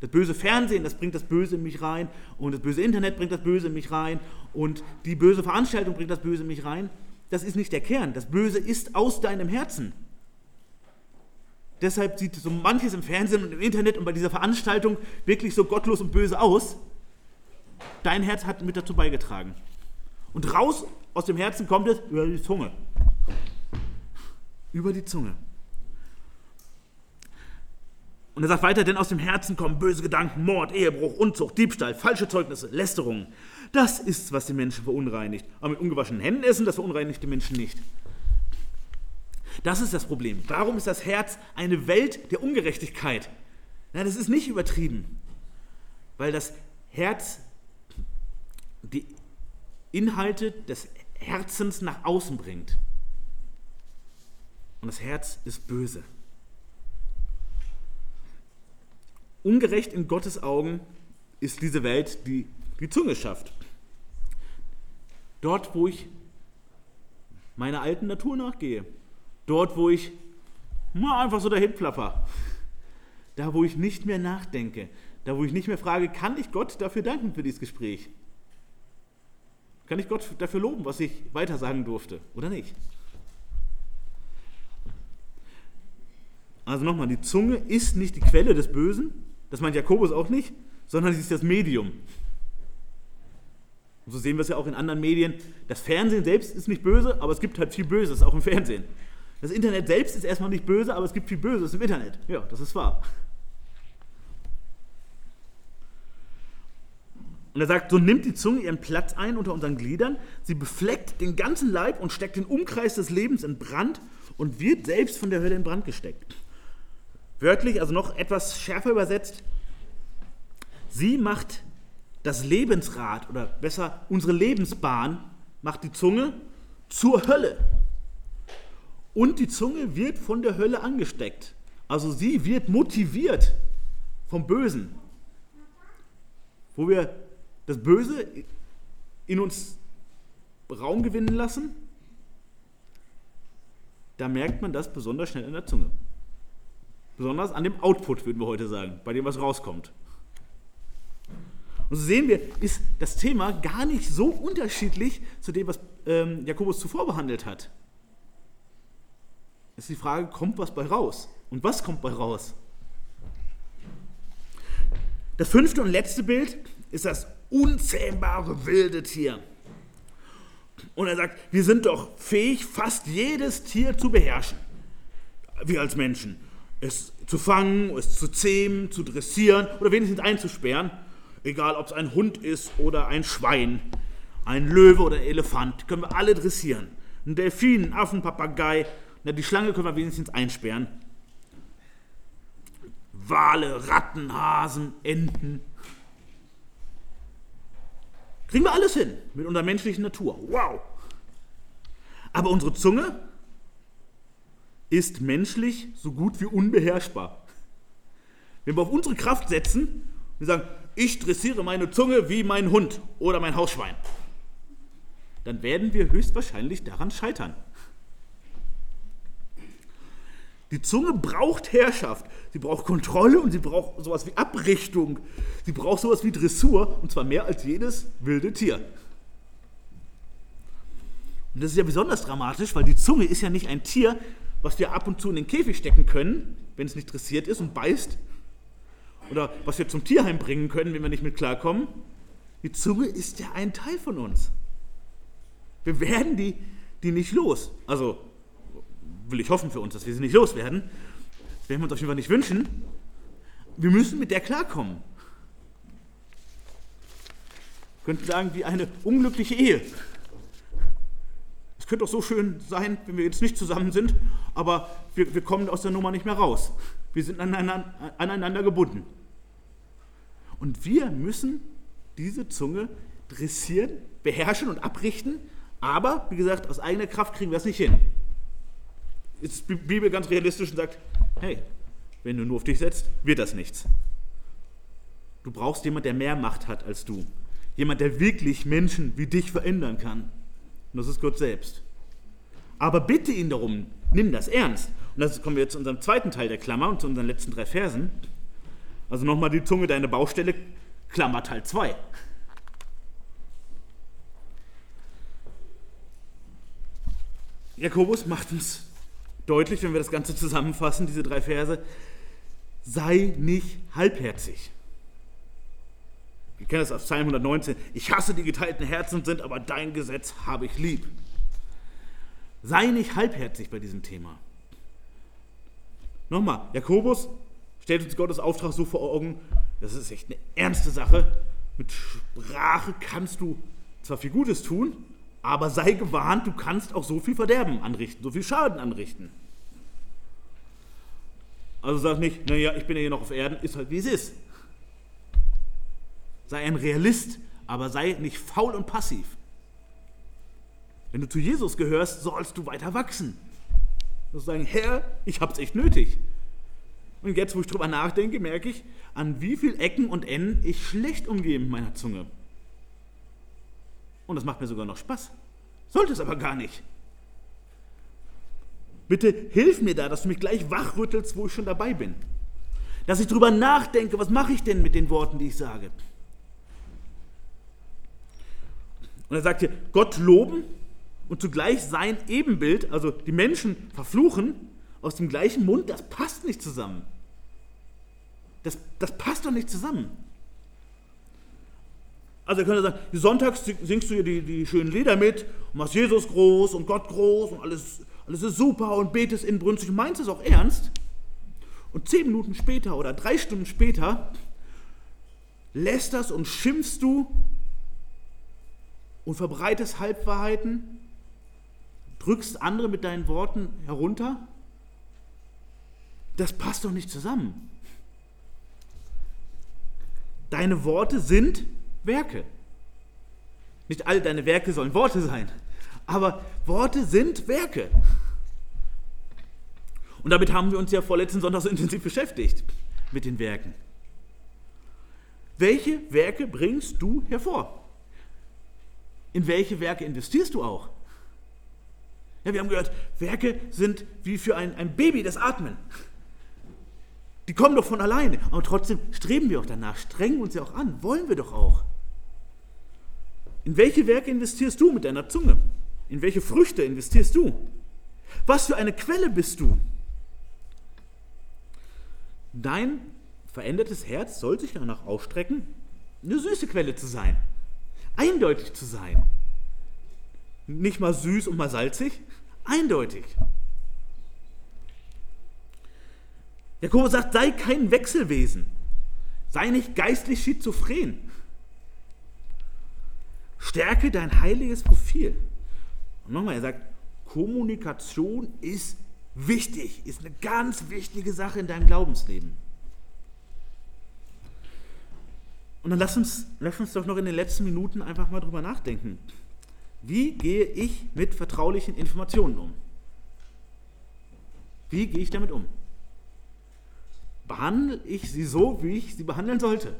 Speaker 1: Das böse Fernsehen, das bringt das Böse in mich rein. Und das böse Internet bringt das Böse in mich rein. Und die böse Veranstaltung bringt das Böse in mich rein. Das ist nicht der Kern. Das Böse ist aus deinem Herzen. Deshalb sieht so manches im Fernsehen und im Internet und bei dieser Veranstaltung wirklich so gottlos und böse aus. Dein Herz hat mit dazu beigetragen. Und raus aus dem Herzen kommt es über die Zunge. Über die Zunge. Und er sagt weiter, denn aus dem Herzen kommen böse Gedanken, Mord, Ehebruch, Unzucht, Diebstahl, falsche Zeugnisse, Lästerungen. Das ist, was die Menschen verunreinigt. Aber mit ungewaschenen Händen essen, das verunreinigt die Menschen nicht. Das ist das Problem. Warum ist das Herz eine Welt der Ungerechtigkeit? Na, das ist nicht übertrieben, weil das Herz die Inhalte des Herzens nach außen bringt. Und das Herz ist böse. Ungerecht in Gottes Augen ist diese Welt, die die Zunge schafft. Dort, wo ich meiner alten Natur nachgehe, Dort, wo ich mal einfach so dahin plapper. Da, wo ich nicht mehr nachdenke. Da, wo ich nicht mehr frage, kann ich Gott dafür danken für dieses Gespräch? Kann ich Gott dafür loben, was ich weitersagen durfte oder nicht? Also nochmal, die Zunge ist nicht die Quelle des Bösen, das meint Jakobus auch nicht, sondern sie ist das Medium. Und so sehen wir es ja auch in anderen Medien. Das Fernsehen selbst ist nicht böse, aber es gibt halt viel Böses auch im Fernsehen. Das Internet selbst ist erstmal nicht böse, aber es gibt viel Böses im Internet. Ja, das ist wahr. Und er sagt, so nimmt die Zunge ihren Platz ein unter unseren Gliedern, sie befleckt den ganzen Leib und steckt den Umkreis des Lebens in Brand und wird selbst von der Hölle in Brand gesteckt. Wörtlich, also noch etwas schärfer übersetzt, sie macht das Lebensrad oder besser unsere Lebensbahn, macht die Zunge zur Hölle. Und die Zunge wird von der Hölle angesteckt. Also sie wird motiviert vom Bösen. Wo wir das Böse in uns Raum gewinnen lassen, da merkt man das besonders schnell in der Zunge. Besonders an dem Output, würden wir heute sagen, bei dem was rauskommt. Und so sehen wir, ist das Thema gar nicht so unterschiedlich zu dem, was ähm, Jakobus zuvor behandelt hat. Es ist die Frage, kommt was bei raus? Und was kommt bei raus? Das fünfte und letzte Bild ist das unzähmbare wilde Tier. Und er sagt, wir sind doch fähig, fast jedes Tier zu beherrschen. Wir als Menschen. Es zu fangen, es zu zähmen, zu dressieren oder wenigstens einzusperren. Egal, ob es ein Hund ist oder ein Schwein, ein Löwe oder ein Elefant, können wir alle dressieren. Ein Delfin, ein Affen, Papagei, na, die Schlange können wir wenigstens einsperren. Wale, Ratten, Hasen, Enten. Kriegen wir alles hin mit unserer menschlichen Natur. Wow! Aber unsere Zunge ist menschlich so gut wie unbeherrschbar. Wenn wir auf unsere Kraft setzen, wir sagen, ich dressiere meine Zunge wie mein Hund oder mein Hausschwein, dann werden wir höchstwahrscheinlich daran scheitern. Die Zunge braucht Herrschaft, sie braucht Kontrolle und sie braucht sowas wie Abrichtung, sie braucht sowas wie Dressur und zwar mehr als jedes wilde Tier. Und das ist ja besonders dramatisch, weil die Zunge ist ja nicht ein Tier, was wir ab und zu in den Käfig stecken können, wenn es nicht dressiert ist und beißt, oder was wir zum Tierheim bringen können, wenn wir nicht mit klarkommen. Die Zunge ist ja ein Teil von uns. Wir werden die, die nicht los. Also will ich hoffen für uns, dass wir sie nicht loswerden. Das werden wir uns auf jeden Fall nicht wünschen. Wir müssen mit der klarkommen. Wir könnten sagen, wie eine unglückliche Ehe. Es könnte doch so schön sein, wenn wir jetzt nicht zusammen sind, aber wir, wir kommen aus der Nummer nicht mehr raus. Wir sind aneinander, aneinander gebunden. Und wir müssen diese Zunge dressieren, beherrschen und abrichten, aber wie gesagt, aus eigener Kraft kriegen wir es nicht hin ist die Bibel ganz realistisch und sagt, hey, wenn du nur auf dich setzt, wird das nichts. Du brauchst jemanden, der mehr Macht hat als du. Jemand, der wirklich Menschen wie dich verändern kann. Und das ist Gott selbst. Aber bitte ihn darum, nimm das ernst. Und das kommen wir jetzt zu unserem zweiten Teil der Klammer und zu unseren letzten drei Versen. Also nochmal die Zunge deine Baustelle, Klammer Teil 2. Jakobus macht uns deutlich, wenn wir das Ganze zusammenfassen, diese drei Verse. Sei nicht halbherzig. Wir kennen das aus Psalm 119. Ich hasse die geteilten Herzen sind, aber dein Gesetz habe ich lieb. Sei nicht halbherzig bei diesem Thema. Nochmal, Jakobus stellt uns Gottes Auftrag so vor Augen, das ist echt eine ernste Sache. Mit Sprache kannst du zwar viel Gutes tun, aber sei gewarnt, du kannst auch so viel Verderben anrichten, so viel Schaden anrichten. Also sag nicht, naja, ich bin ja hier noch auf Erden, ist halt wie es ist. Sei ein Realist, aber sei nicht faul und passiv. Wenn du zu Jesus gehörst, sollst du weiter wachsen. Du sollst sagen, Herr, ich hab's echt nötig. Und jetzt, wo ich drüber nachdenke, merke ich, an wie vielen Ecken und Enden ich schlecht umgehe mit meiner Zunge. Und das macht mir sogar noch Spaß. Sollte es aber gar nicht. Bitte hilf mir da, dass du mich gleich wachrüttelst, wo ich schon dabei bin. Dass ich darüber nachdenke, was mache ich denn mit den Worten, die ich sage. Und er sagt hier, Gott loben und zugleich sein Ebenbild, also die Menschen verfluchen, aus dem gleichen Mund, das passt nicht zusammen. Das, das passt doch nicht zusammen. Also er könnte sagen, sonntags singst du hier die, die schönen Lieder mit und machst Jesus groß und Gott groß und alles, alles ist super und betest inbrünstig und meinst es auch ernst. Und zehn Minuten später oder drei Stunden später lästerst und schimpfst du und verbreitest Halbwahrheiten, drückst andere mit deinen Worten herunter. Das passt doch nicht zusammen. Deine Worte sind Werke. Nicht all deine Werke sollen Worte sein, aber Worte sind Werke. Und damit haben wir uns ja vorletzten Sonntag so intensiv beschäftigt mit den Werken. Welche Werke bringst du hervor? In welche Werke investierst du auch? Ja, wir haben gehört, Werke sind wie für ein, ein Baby das Atmen. Die kommen doch von alleine. Aber trotzdem streben wir auch danach, strengen uns ja auch an, wollen wir doch auch. In welche Werke investierst du mit deiner Zunge? In welche Früchte investierst du? Was für eine Quelle bist du? Dein verändertes Herz soll sich danach ausstrecken, eine süße Quelle zu sein, eindeutig zu sein. Nicht mal süß und mal salzig, eindeutig. Jakobus sagt, sei kein Wechselwesen, sei nicht geistlich schizophren. Stärke dein heiliges Profil. Und nochmal, er sagt, Kommunikation ist wichtig, ist eine ganz wichtige Sache in deinem Glaubensleben. Und dann lass uns, lass uns doch noch in den letzten Minuten einfach mal drüber nachdenken. Wie gehe ich mit vertraulichen Informationen um? Wie gehe ich damit um? Behandle ich sie so, wie ich sie behandeln sollte?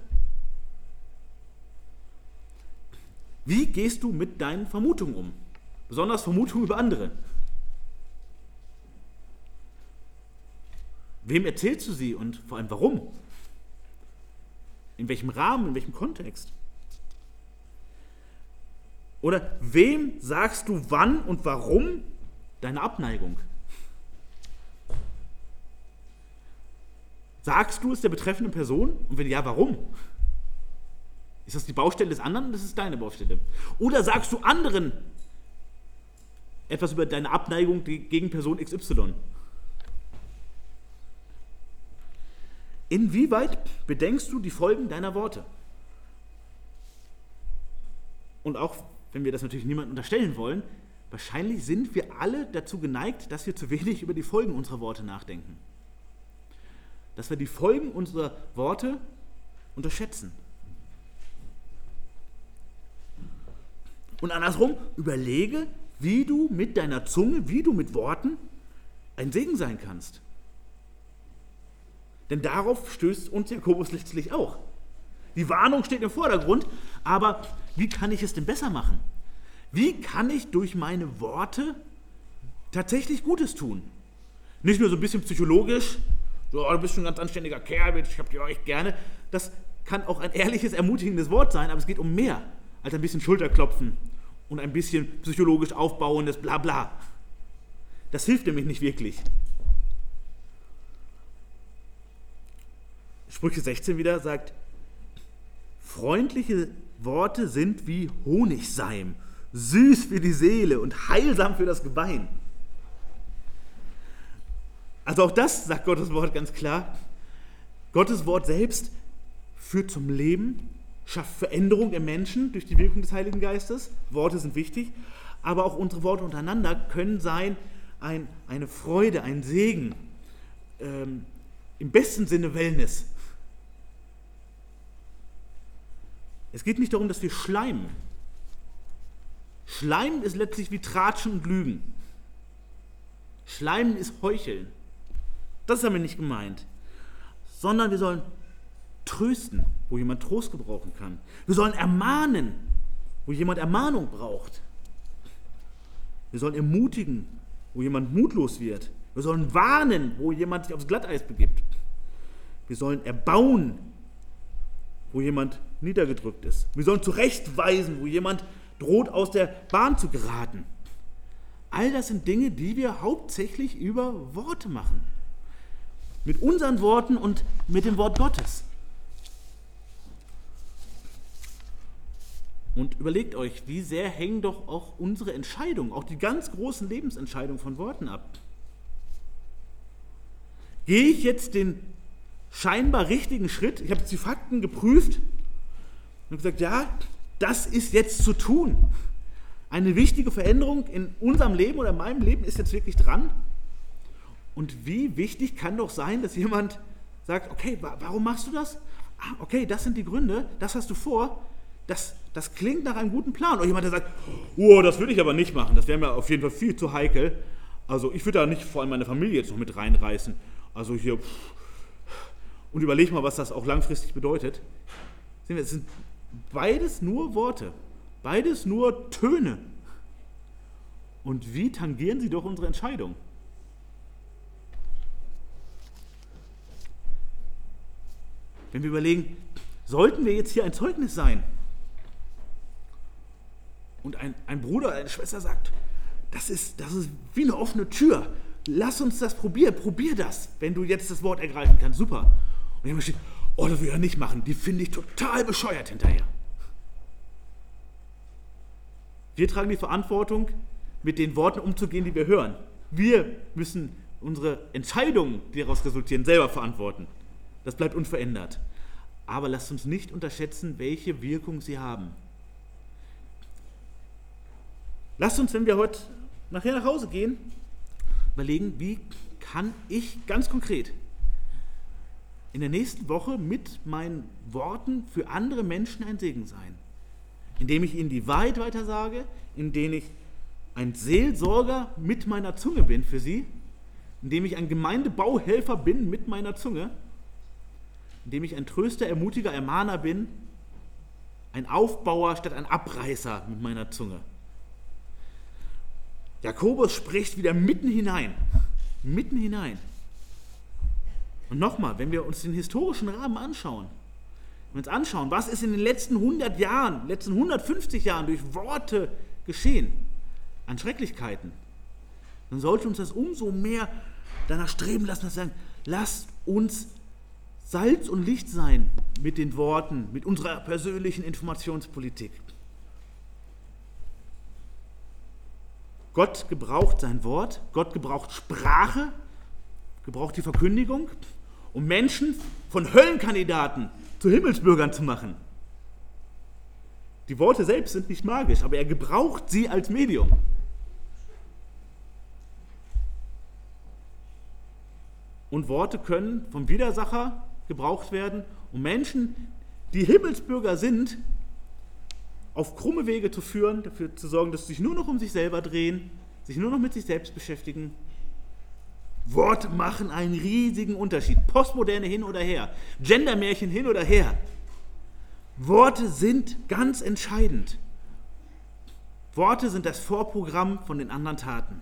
Speaker 1: Wie gehst du mit deinen Vermutungen um? Besonders Vermutungen über andere. Wem erzählst du sie und vor allem warum? In welchem Rahmen, in welchem Kontext? Oder wem sagst du wann und warum deine Abneigung? Sagst du es der betreffenden Person? Und wenn ja, warum? Ist das die Baustelle des anderen oder ist deine Baustelle? Oder sagst du anderen etwas über deine Abneigung gegen Person XY? Inwieweit bedenkst du die Folgen deiner Worte? Und auch wenn wir das natürlich niemandem unterstellen wollen, wahrscheinlich sind wir alle dazu geneigt, dass wir zu wenig über die Folgen unserer Worte nachdenken. Dass wir die Folgen unserer Worte unterschätzen. Und andersrum, überlege, wie du mit deiner Zunge, wie du mit Worten ein Segen sein kannst. Denn darauf stößt uns Jakobus letztlich auch. Die Warnung steht im Vordergrund, aber wie kann ich es denn besser machen? Wie kann ich durch meine Worte tatsächlich Gutes tun? Nicht nur so ein bisschen psychologisch, so, oh, du bist schon ein ganz anständiger Kerl, ich hab dich auch echt gerne. Das kann auch ein ehrliches, ermutigendes Wort sein, aber es geht um mehr als ein bisschen Schulterklopfen und ein bisschen psychologisch aufbauendes Blabla. Das hilft nämlich nicht wirklich. Sprüche 16 wieder sagt, freundliche Worte sind wie Honigseim, süß für die Seele und heilsam für das Gebein. Also auch das sagt Gottes Wort ganz klar. Gottes Wort selbst führt zum Leben, schafft Veränderung im Menschen durch die Wirkung des Heiligen Geistes. Worte sind wichtig, aber auch unsere Worte untereinander können sein ein, eine Freude, ein Segen, ähm, im besten Sinne Wellness. Es geht nicht darum, dass wir schleimen. Schleimen ist letztlich wie Tratschen und Lügen. Schleimen ist Heucheln. Das haben wir nicht gemeint. Sondern wir sollen trösten, wo jemand Trost gebrauchen kann. Wir sollen ermahnen, wo jemand Ermahnung braucht. Wir sollen ermutigen, wo jemand mutlos wird. Wir sollen warnen, wo jemand sich aufs Glatteis begibt. Wir sollen erbauen, wo jemand niedergedrückt ist. Wir sollen zurechtweisen, wo jemand droht, aus der Bahn zu geraten. All das sind Dinge, die wir hauptsächlich über Worte machen. Mit unseren Worten und mit dem Wort Gottes. Und überlegt euch, wie sehr hängen doch auch unsere Entscheidungen, auch die ganz großen Lebensentscheidungen von Worten ab. Gehe ich jetzt den scheinbar richtigen Schritt? Ich habe jetzt die Fakten geprüft und gesagt, ja, das ist jetzt zu tun. Eine wichtige Veränderung in unserem Leben oder in meinem Leben ist jetzt wirklich dran. Und wie wichtig kann doch sein, dass jemand sagt, okay, warum machst du das? Ah, okay, das sind die Gründe, das hast du vor. Das, das klingt nach einem guten Plan. Oder jemand, der sagt, oh, das würde ich aber nicht machen, das wäre mir auf jeden Fall viel zu heikel. Also ich würde da nicht vor allem meine Familie jetzt noch mit reinreißen. Also hier, und überleg mal, was das auch langfristig bedeutet. Es sind beides nur Worte, beides nur Töne. Und wie tangieren sie doch unsere Entscheidung? Wenn wir überlegen, sollten wir jetzt hier ein Zeugnis sein? Und ein, ein Bruder, eine Schwester sagt, das ist, das ist wie eine offene Tür. Lass uns das probieren. Probier das, wenn du jetzt das Wort ergreifen kannst. Super. Und jemand steht, oh, das will ja nicht machen. Die finde ich total bescheuert hinterher. Wir tragen die Verantwortung, mit den Worten umzugehen, die wir hören. Wir müssen unsere Entscheidungen, die daraus resultieren, selber verantworten. Das bleibt unverändert. Aber lasst uns nicht unterschätzen, welche Wirkung sie haben. Lasst uns, wenn wir heute nachher nach Hause gehen, überlegen, wie kann ich ganz konkret in der nächsten Woche mit meinen Worten für andere Menschen ein Segen sein. Indem ich ihnen die Wahrheit weitersage, indem ich ein Seelsorger mit meiner Zunge bin für sie, indem ich ein Gemeindebauhelfer bin mit meiner Zunge, indem ich ein Tröster, Ermutiger, Ermahner bin, ein Aufbauer statt ein Abreißer mit meiner Zunge. Jakobus spricht wieder mitten hinein, mitten hinein. Und nochmal, wenn wir uns den historischen Rahmen anschauen, wenn wir uns anschauen, was ist in den letzten 100 Jahren, letzten 150 Jahren durch Worte geschehen an Schrecklichkeiten, dann sollte uns das umso mehr danach streben lassen, dass wir sagen, lasst uns Salz und Licht sein mit den Worten, mit unserer persönlichen Informationspolitik. Gott gebraucht sein Wort, Gott gebraucht Sprache, gebraucht die Verkündigung um Menschen von Höllenkandidaten zu Himmelsbürgern zu machen. Die Worte selbst sind nicht magisch, aber er gebraucht sie als Medium. Und Worte können vom Widersacher gebraucht werden, um Menschen, die Himmelsbürger sind, auf krumme Wege zu führen, dafür zu sorgen, dass sie sich nur noch um sich selber drehen, sich nur noch mit sich selbst beschäftigen Worte machen einen riesigen Unterschied. Postmoderne hin oder her, Gendermärchen hin oder her. Worte sind ganz entscheidend. Worte sind das Vorprogramm von den anderen Taten.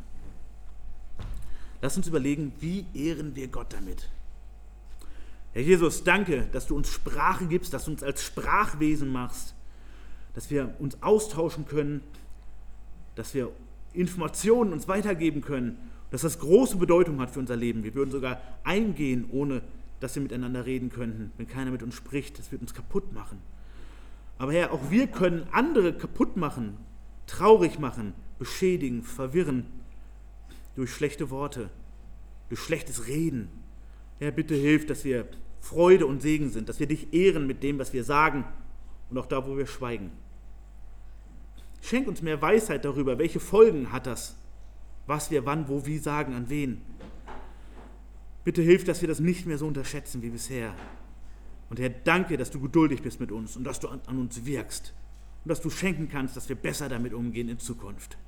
Speaker 1: Lass uns überlegen, wie ehren wir Gott damit? Herr Jesus, danke, dass du uns Sprache gibst, dass du uns als Sprachwesen machst, dass wir uns austauschen können, dass wir Informationen uns weitergeben können dass das große Bedeutung hat für unser Leben. Wir würden sogar eingehen, ohne dass wir miteinander reden könnten. Wenn keiner mit uns spricht, das wird uns kaputt machen. Aber Herr, auch wir können andere kaputt machen, traurig machen, beschädigen, verwirren durch schlechte Worte, durch schlechtes Reden. Herr, bitte hilf, dass wir Freude und Segen sind, dass wir dich ehren mit dem, was wir sagen und auch da, wo wir schweigen. Schenk uns mehr Weisheit darüber, welche Folgen hat das was wir wann, wo, wie sagen, an wen. Bitte hilf, dass wir das nicht mehr so unterschätzen wie bisher. Und Herr, danke, dass du geduldig bist mit uns und dass du an, an uns wirkst und dass du schenken kannst, dass wir besser damit umgehen in Zukunft.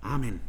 Speaker 1: Amen.